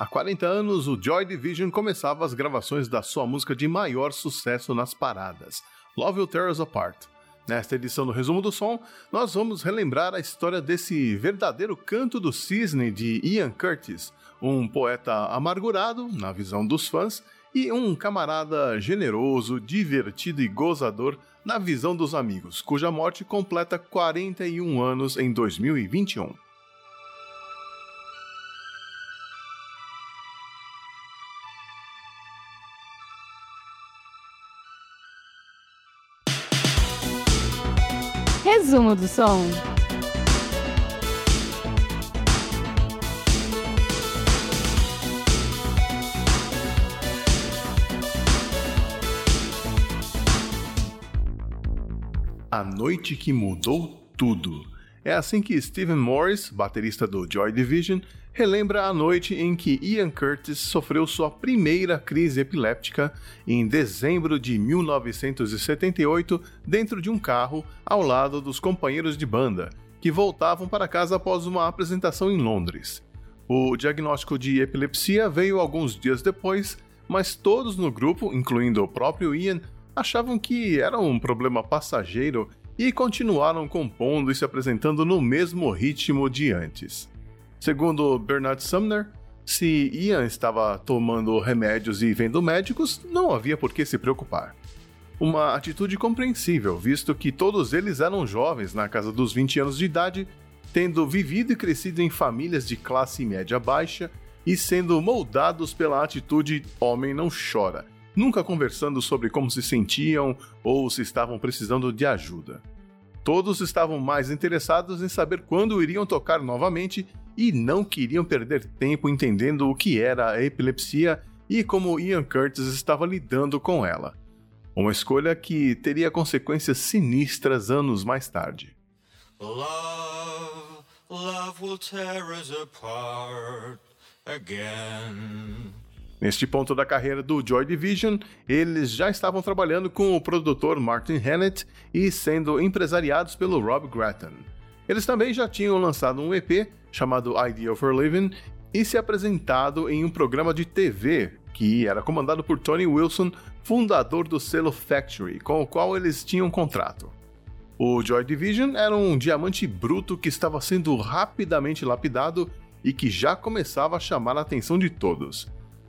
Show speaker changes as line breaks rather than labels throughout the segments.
Há 40 anos, o Joy Division começava as gravações da sua música de maior sucesso nas paradas, Love Will Tear Us Apart. Nesta edição do Resumo do Som, nós vamos relembrar a história desse verdadeiro canto do cisne de Ian Curtis, um poeta amargurado, na visão dos fãs, e um camarada generoso, divertido e gozador, na visão dos amigos, cuja morte completa 41 anos em 2021.
Resumo do som.
A noite que mudou tudo. É assim que Steven Morris, baterista do Joy Division, relembra a noite em que Ian Curtis sofreu sua primeira crise epiléptica em dezembro de 1978 dentro de um carro ao lado dos companheiros de banda, que voltavam para casa após uma apresentação em Londres. O diagnóstico de epilepsia veio alguns dias depois, mas todos no grupo, incluindo o próprio Ian, achavam que era um problema passageiro e continuaram compondo e se apresentando no mesmo ritmo de antes. Segundo Bernard Sumner, se Ian estava tomando remédios e vendo médicos, não havia por que se preocupar. Uma atitude compreensível, visto que todos eles eram jovens na casa dos 20 anos de idade, tendo vivido e crescido em famílias de classe média baixa e sendo moldados pela atitude homem não chora, nunca conversando sobre como se sentiam ou se estavam precisando de ajuda. Todos estavam mais interessados em saber quando iriam tocar novamente e não queriam perder tempo entendendo o que era a epilepsia e como Ian Curtis estava lidando com ela. Uma escolha que teria consequências sinistras anos mais tarde. Love, love will tear us apart again. Neste ponto da carreira do Joy Division, eles já estavam trabalhando com o produtor Martin Hannett e sendo empresariados pelo Rob Grattan. Eles também já tinham lançado um EP chamado Idea for Living e se apresentado em um programa de TV que era comandado por Tony Wilson, fundador do selo Factory, com o qual eles tinham um contrato. O Joy Division era um diamante bruto que estava sendo rapidamente lapidado e que já começava a chamar a atenção de todos.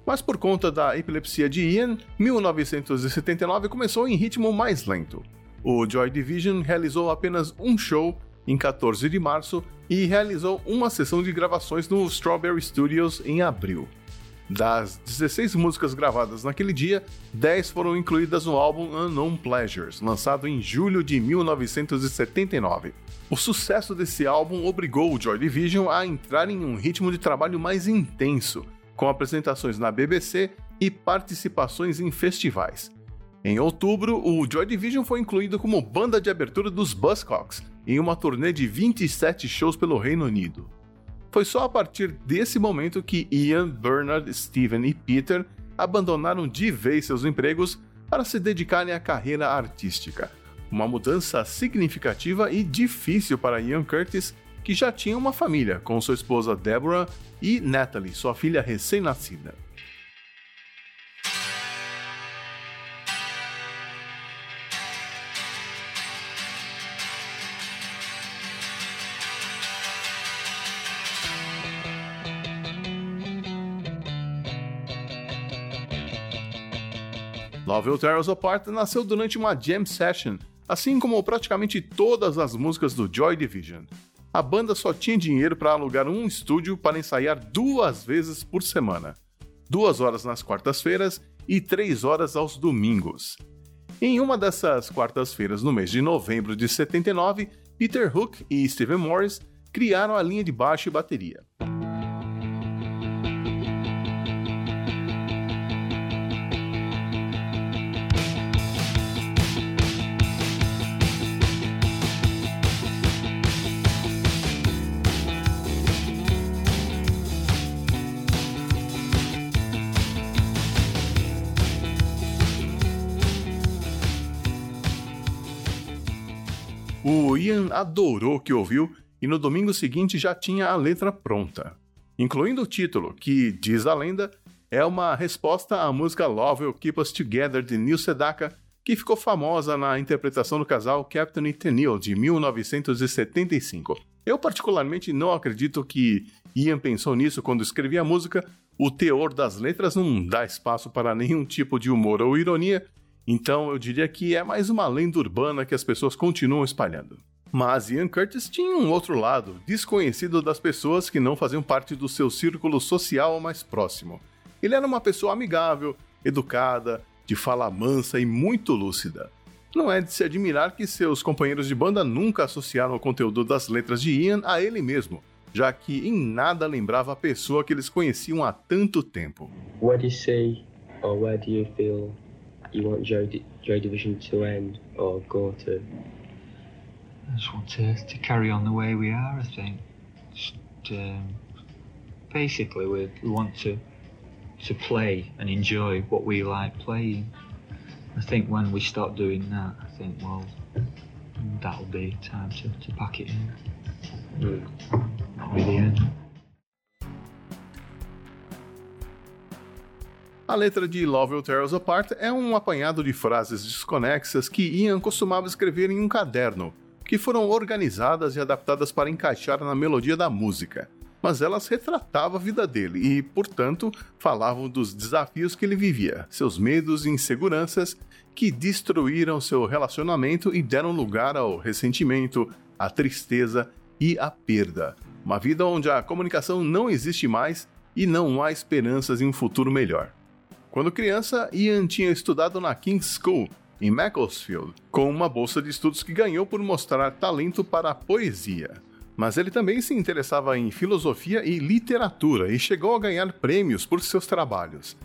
Mas por conta da epilepsia de Ian, 1979 começou em ritmo mais lento. O Joy Division realizou apenas um show em 14 de março e realizou uma sessão de gravações no Strawberry Studios em abril. Das 16 músicas gravadas naquele dia, 10 foram incluídas no álbum Unknown Pleasures, lançado em julho de 1979. O sucesso desse álbum obrigou o Joy Division a entrar em um ritmo de trabalho mais intenso, com apresentações na BBC e participações em festivais. Em outubro, o Joy Division foi incluído como banda de abertura dos Buzzcocks em uma turnê de 27 shows pelo Reino Unido. Foi só a partir desse momento que Ian, Bernard, Steven e Peter abandonaram de vez seus empregos para se dedicarem à carreira artística. Uma mudança significativa e difícil para Ian Curtis, que já tinha uma família com sua esposa Deborah e Natalie, sua filha recém-nascida. Love Will Tear Us Apart nasceu durante uma jam session, assim como praticamente todas as músicas do Joy Division. A banda só tinha dinheiro para alugar um estúdio para ensaiar duas vezes por semana, duas horas nas quartas-feiras e três horas aos domingos. Em uma dessas quartas-feiras, no mês de novembro de 79, Peter Hook e Steven Morris criaram a linha de baixo e bateria. Adorou o que ouviu e no domingo seguinte já tinha a letra pronta. incluindo o título, que, diz a lenda, é uma resposta à música Love Will Keep Us Together de Neil Sedaka, que ficou famosa na interpretação do casal Captain e Tennille de 1975. Eu particularmente não acredito que Ian pensou nisso quando escrevia a música. O teor das letras não dá espaço para nenhum tipo de humor ou ironia, então eu diria que é mais uma lenda urbana que as pessoas continuam espalhando. Mas Ian Curtis tinha um outro lado, desconhecido das pessoas que não faziam parte do seu círculo social mais próximo. Ele era uma pessoa amigável, educada, de fala mansa e muito lúcida. Não é de se admirar que seus companheiros de banda nunca associaram o conteúdo das letras de Ian a ele mesmo, já que em nada lembrava a pessoa que eles conheciam há tanto tempo.
What do you say, or where do you feel you want Joy, Division to end or go to?
Just want to, to carry on the way we are, I think. Just, um, basically, we, want to to play and enjoy what we like playing. I think when we stop doing that, I think, well, that'll be time to, to pack it in. That'll be the end.
A letra de Love Will Tear Us Apart é um apanhado de frases desconexas que Ian costumava escrever em um caderno, que foram organizadas e adaptadas para encaixar na melodia da música mas elas retratavam a vida dele e, portanto, falavam dos desafios que ele vivia, seus medos e inseguranças que destruíram seu relacionamento e deram lugar ao ressentimento, à tristeza e à perda. Uma vida onde a comunicação não existe mais e não há esperanças em um futuro melhor. Quando criança, Ian tinha estudado na King's School, em Macclesfield, com uma bolsa de estudos que ganhou por mostrar talento para a poesia mas ele também se interessava em filosofia e literatura e chegou a ganhar prêmios por seus trabalhos.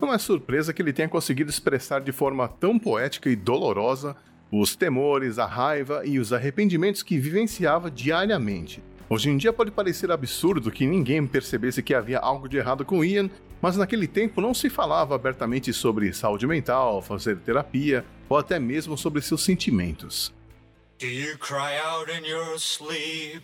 Não é surpresa que ele tenha conseguido expressar de forma tão poética e dolorosa os temores, a raiva e os arrependimentos que vivenciava diariamente. Hoje em dia pode parecer absurdo que ninguém percebesse que havia algo de errado com Ian, mas naquele tempo não se falava abertamente sobre saúde mental, fazer terapia ou até mesmo sobre seus sentimentos. Do you cry out in your sleep?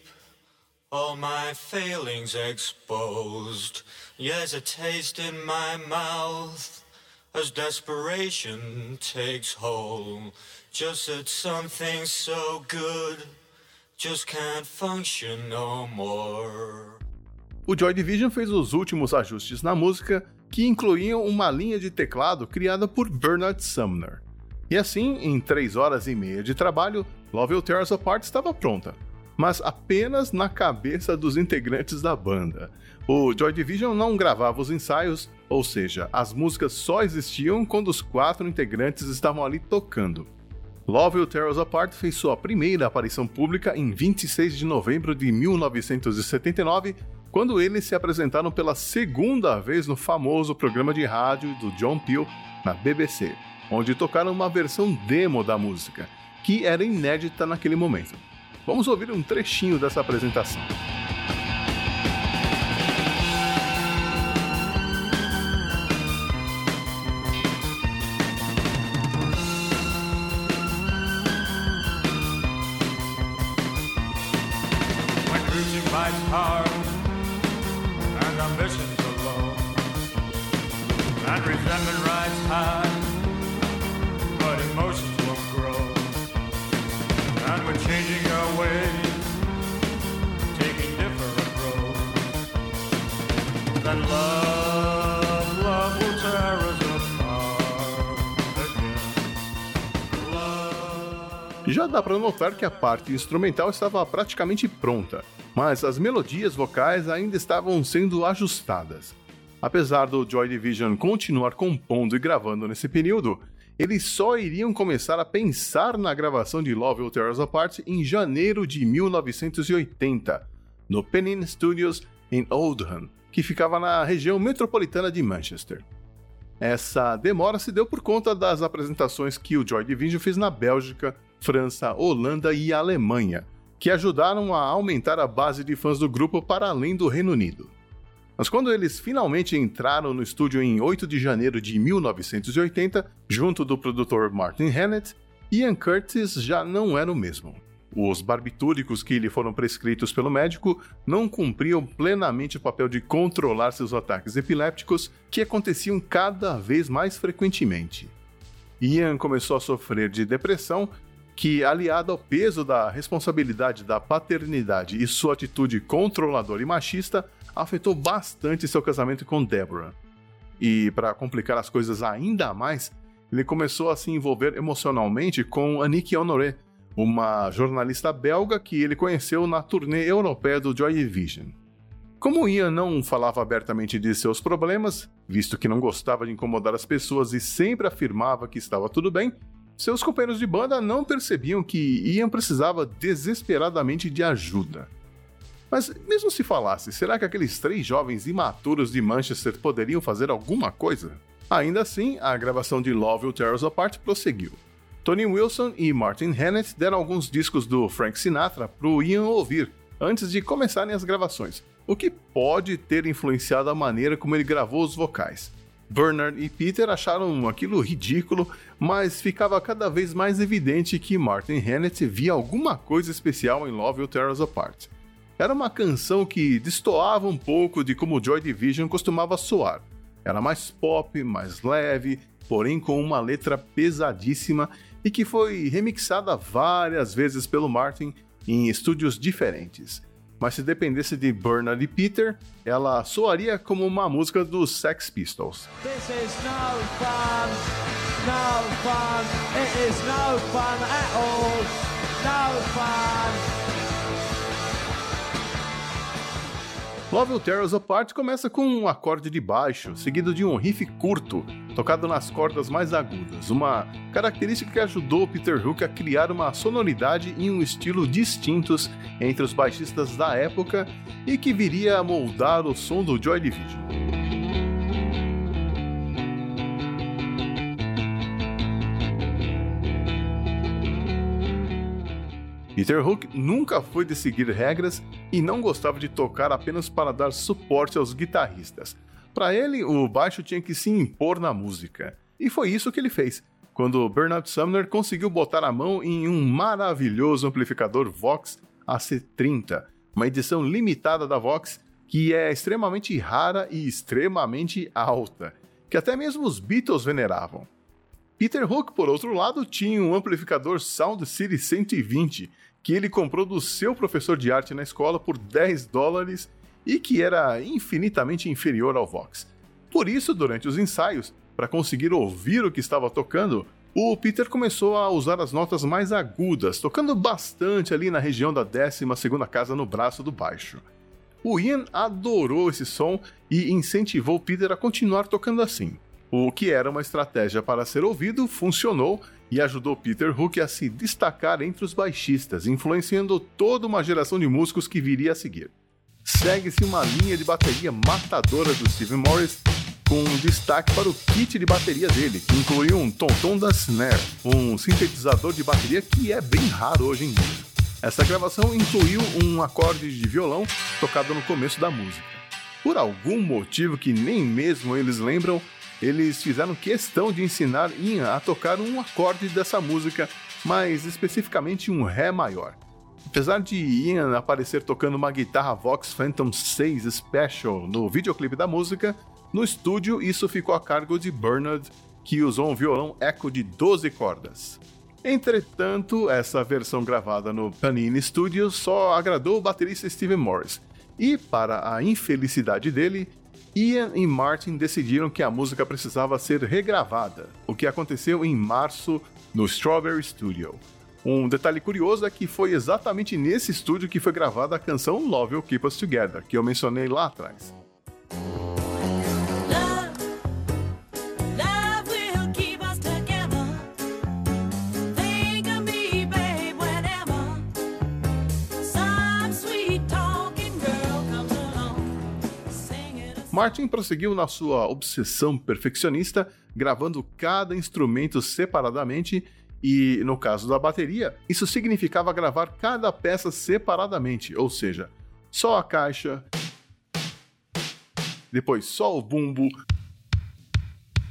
All my failings exposed. Yes, a taste in my mouth as desperation takes hold. Just something so good just can't function no more. O Joy Division fez os últimos ajustes na música, que incluíam uma linha de teclado criada por Bernard Sumner. E assim, em 3 horas e meia de trabalho, Love Will Tear Us Apart estava pronta, mas apenas na cabeça dos integrantes da banda. O Joy Division não gravava os ensaios, ou seja, as músicas só existiam quando os quatro integrantes estavam ali tocando. Love Will Tear Us Apart fez sua primeira aparição pública em 26 de novembro de 1979, quando eles se apresentaram pela segunda vez no famoso programa de rádio do John Peel na BBC, onde tocaram uma versão demo da música que era inédita naquele momento. Vamos ouvir um trechinho dessa apresentação. And resentment rides high. changing our ways, taking different roads. Then love, love will tear us apart again. Já dá para notar que a parte instrumental estava praticamente pronta, mas as melodias vocais ainda estavam sendo ajustadas. Apesar do Joy Division continuar compondo e gravando nesse período, eles só iriam começar a pensar na gravação de Love Will Tear Us Apart em janeiro de 1980, no Penin Studios em Oldham, que ficava na região metropolitana de Manchester. Essa demora se deu por conta das apresentações que o Joy Division fez na Bélgica, França, Holanda e Alemanha, que ajudaram a aumentar a base de fãs do grupo para além do Reino Unido. Mas quando eles finalmente entraram no estúdio em 8 de janeiro de 1980, junto do produtor Martin Hannett, Ian Curtis já não era o mesmo. Os barbitúricos que lhe foram prescritos pelo médico não cumpriam plenamente o papel de controlar seus ataques epilépticos, que aconteciam cada vez mais frequentemente. Ian começou a sofrer de depressão, que, aliada ao peso da responsabilidade da paternidade e sua atitude controladora e machista, afetou bastante seu casamento com Deborah. E, para complicar as coisas ainda mais, ele começou a se envolver emocionalmente com Annick Honoré, uma jornalista belga que ele conheceu na turnê europeia do Joy Division. Como Ian não falava abertamente de seus problemas, visto que não gostava de incomodar as pessoas e sempre afirmava que estava tudo bem, seus companheiros de banda não percebiam que Ian precisava desesperadamente de ajuda. Mas, mesmo se falasse, será que aqueles três jovens imaturos de Manchester poderiam fazer alguma coisa? Ainda assim, a gravação de Love Will Tear Us Apart prosseguiu. Tony Wilson e Martin Hannett deram alguns discos do Frank Sinatra para o Ian ouvir antes de começarem as gravações, o que pode ter influenciado a maneira como ele gravou os vocais. Bernard e Peter acharam aquilo ridículo, mas ficava cada vez mais evidente que Martin Hannett via alguma coisa especial em Love Will Tear Us Apart. Era uma canção que destoava um pouco de como Joy Division costumava soar. Era mais pop, mais leve, porém com uma letra pesadíssima e que foi remixada várias vezes pelo Martin em estúdios diferentes. Mas se dependesse de Bernard e Peter, ela soaria como uma música dos Sex Pistols. This is no fun, no fun, it is no fun at all, no fun. Love Will Tear Us Apart começa com um acorde de baixo, seguido de um riff curto, tocado nas cordas mais agudas, uma característica que ajudou Peter Hook a criar uma sonoridade e um estilo distintos entre os baixistas da época e que viria a moldar o som do Joy Division. Peter Hook nunca foi de seguir regras e não gostava de tocar apenas para dar suporte aos guitarristas. Para ele, o baixo tinha que se impor na música. E foi isso que ele fez, quando Bernard Sumner conseguiu botar a mão em um maravilhoso amplificador Vox AC30, uma edição limitada da Vox que é extremamente rara e extremamente alta, que até mesmo os Beatles veneravam. Peter Hook, por outro lado, tinha um amplificador Sound City 120 que ele comprou do seu professor de arte na escola por 10 dólares e que era infinitamente inferior ao Vox. Por isso, durante os ensaios, para conseguir ouvir o que estava tocando, o Peter começou a usar as notas mais agudas, tocando bastante ali na região da 12 casa no braço do baixo. O Ian adorou esse som e incentivou Peter a continuar tocando assim. O que era uma estratégia para ser ouvido funcionou e ajudou Peter Hook a se destacar entre os baixistas, influenciando toda uma geração de músicos que viria a seguir. Segue-se uma linha de bateria matadora do Steve Morris, com destaque para o kit de bateria dele, que inclui um tom-tom da snare, um sintetizador de bateria que é bem raro hoje em dia. Essa gravação incluiu um acorde de violão tocado no começo da música. Por algum motivo que nem mesmo eles lembram, eles fizeram questão de ensinar Ian a tocar um acorde dessa música, mais especificamente um Ré maior. Apesar de Ian aparecer tocando uma guitarra Vox Phantom 6 Special no videoclipe da música, no estúdio isso ficou a cargo de Bernard, que usou um violão Echo de 12 cordas. Entretanto, essa versão gravada no Panini Studios só agradou o baterista Steven Morris, e, para a infelicidade dele, Ian e Martin decidiram que a música precisava ser regravada, o que aconteceu em março no Strawberry Studio. Um detalhe curioso é que foi exatamente nesse estúdio que foi gravada a canção Love Will Keep Us Together, que eu mencionei lá atrás. Martin prosseguiu na sua obsessão perfeccionista, gravando cada instrumento separadamente e, no caso da bateria, isso significava gravar cada peça separadamente, ou seja, só a caixa, depois só o bumbo,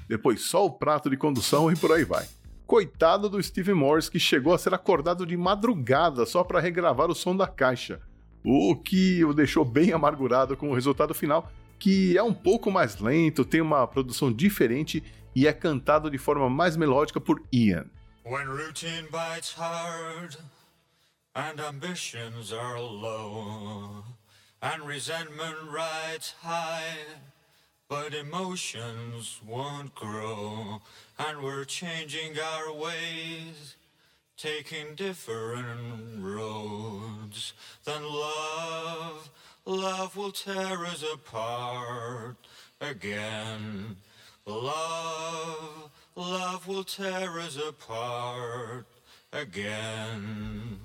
depois só o prato de condução e por aí vai. Coitado do Steve Morris que chegou a ser acordado de madrugada só para regravar o som da caixa, o que o deixou bem amargurado com o resultado final, que é um pouco mais lento, tem uma produção diferente e é cantado de forma mais melódica por Ian. When routine bites hard and ambitions are low and resentment rides high but emotions won't grow and we're changing our ways taking different roads then love. Love will tear us apart again. Love, love will tear us apart again.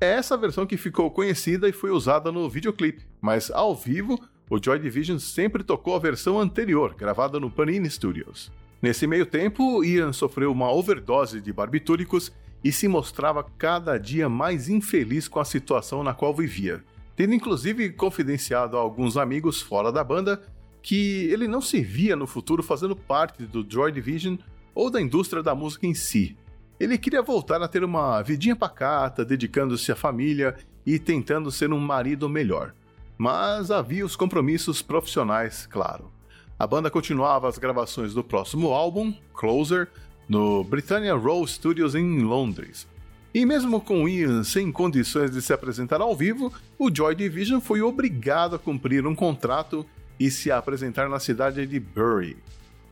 É essa versão que ficou conhecida e foi usada no videoclipe, mas ao vivo, o Joy Division sempre tocou a versão anterior, gravada no Panini Studios. Nesse meio tempo, Ian sofreu uma overdose de barbitúricos e se mostrava cada dia mais infeliz com a situação na qual vivia, tendo inclusive confidenciado a alguns amigos fora da banda que ele não se via no futuro fazendo parte do Joy Division ou da indústria da música em si. Ele queria voltar a ter uma vidinha pacata, dedicando-se à família e tentando ser um marido melhor. Mas havia os compromissos profissionais, claro. A banda continuava as gravações do próximo álbum, Closer, no Britannia Row Studios em Londres. E mesmo com Ian sem condições de se apresentar ao vivo, o Joy Division foi obrigado a cumprir um contrato e se apresentar na cidade de Bury.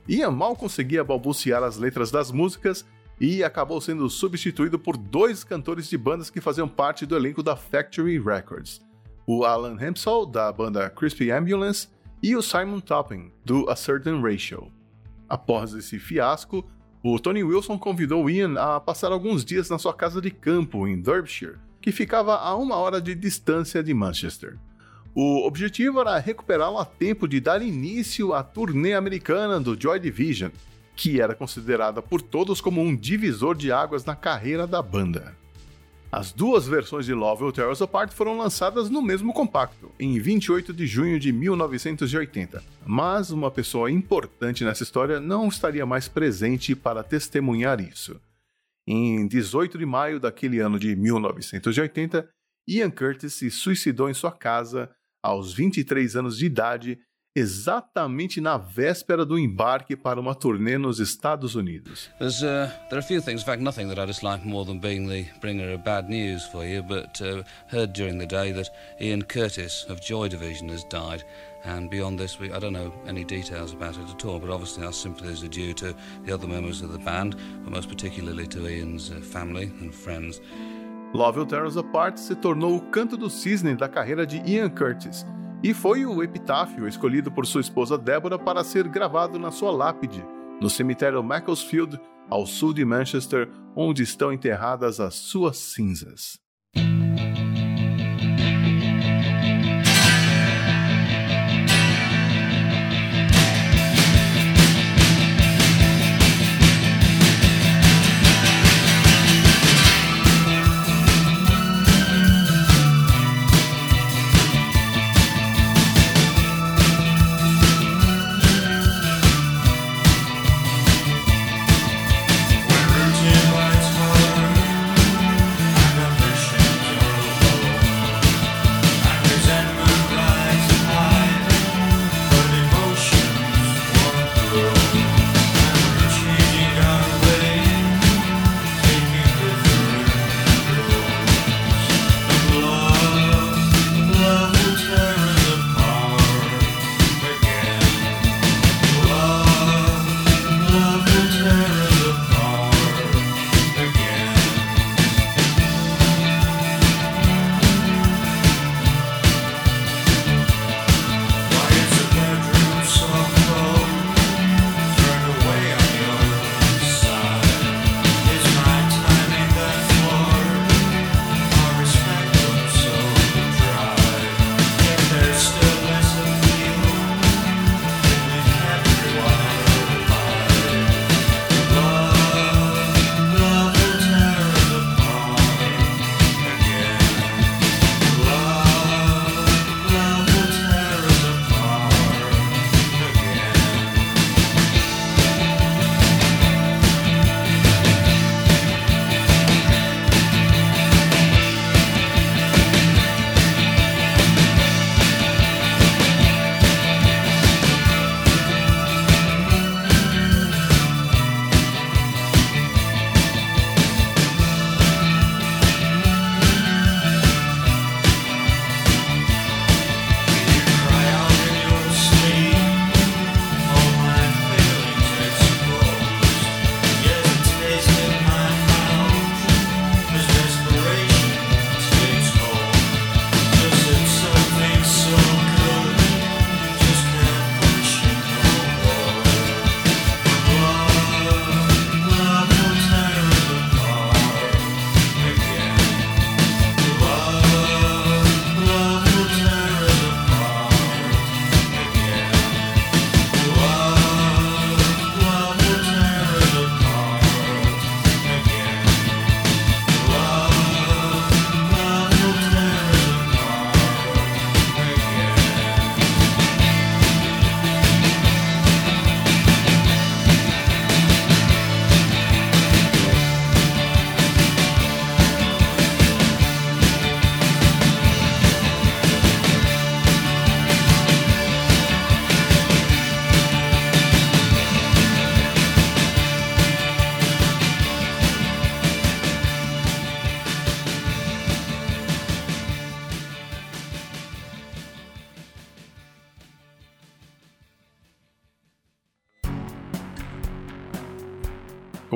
Ian mal conseguia balbuciar as letras das músicas e acabou sendo substituído por dois cantores de bandas que faziam parte do elenco da Factory Records: o Alan Hempsall, da banda Crispy Ambulance, e o Simon Topping, do A Certain Ratio. Após esse fiasco, o Tony Wilson convidou Ian a passar alguns dias na sua casa de campo em Derbyshire, que ficava a uma hora de distância de Manchester. O objetivo era recuperá-lo a tempo de dar início à turnê americana do Joy Division, que era considerada por todos como um divisor de águas na carreira da banda. As duas versões de Love Will Tear Us Apart foram lançadas no mesmo compacto, em 28 de junho de 1980, mas uma pessoa importante nessa história não estaria mais presente para testemunhar isso. Em 18 de maio daquele ano de 1980, Ian Curtis se suicidou em sua casa aos 23 anos de idade, exatamente na véspera do embarque para uma turnê nos Estados Unidos.
There's, uh, there are a few things, in fact, nothing that I dislike more than being the bringer of bad news for you, but uh, heard during the day that Ian Curtis of Joy Division has died. And beyond this, we, I don't know any details about it at all, but obviously our sympathies are due to the other members of the band, but most particularly to Ian's uh, family and friends.
Love Will Tear Us Apart se tornou o canto do cisne da carreira de Ian Curtis e foi o epitáfio escolhido por sua esposa Deborah para ser gravado na sua lápide, no cemitério Macclesfield, ao sul de Manchester, onde estão enterradas as suas cinzas.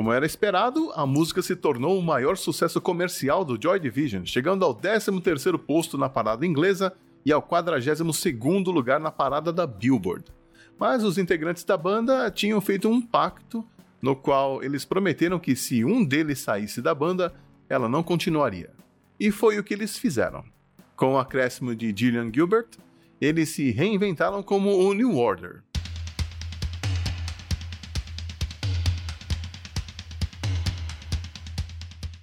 Como era esperado, a música se tornou o maior sucesso comercial do Joy Division, chegando ao 13º posto na parada inglesa e ao 42º lugar na parada da Billboard. Mas os integrantes da banda tinham feito um pacto no qual eles prometeram que se um deles saísse da banda, ela não continuaria. E foi o que eles fizeram. Com o acréscimo de Gillian Gilbert, eles se reinventaram como o New Order.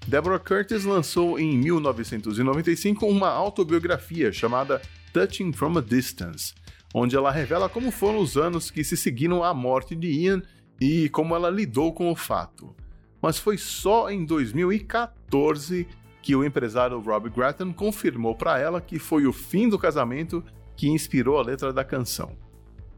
Deborah Curtis lançou em 1995 uma autobiografia chamada Touching from a Distance, onde ela revela como foram os anos que se seguiram à morte de Ian e como ela lidou com o fato. Mas foi só em 2014 que o empresário Rob Grattan confirmou para ela que foi o fim do casamento que inspirou a letra da canção.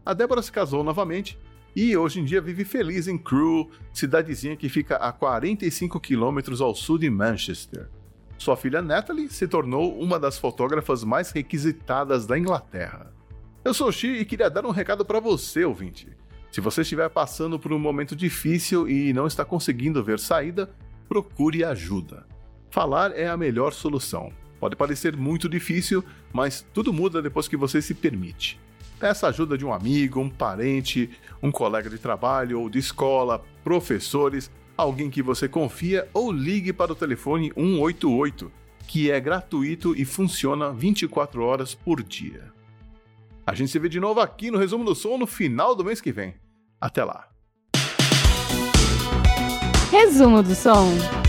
A Deborah se casou novamente e hoje em dia vive feliz em Crewe, cidadezinha que fica a 45 quilômetros ao sul de Manchester. Sua filha Natalie se tornou uma das fotógrafas mais requisitadas da Inglaterra. Eu sou o Xi e queria dar um recado para você, ouvinte. Se você estiver passando por um momento difícil e não está conseguindo ver saída, procure ajuda. Falar é a melhor solução. Pode parecer muito difícil, mas tudo muda depois que você se permite. Peça ajuda de um amigo, um parente, um colega de trabalho ou de escola, professores, alguém que você confia ou ligue para o telefone 188, que é gratuito e funciona 24 horas por dia. A gente se vê de novo aqui no Resumo do Som no final do mês que vem. Até lá.
Resumo do Som.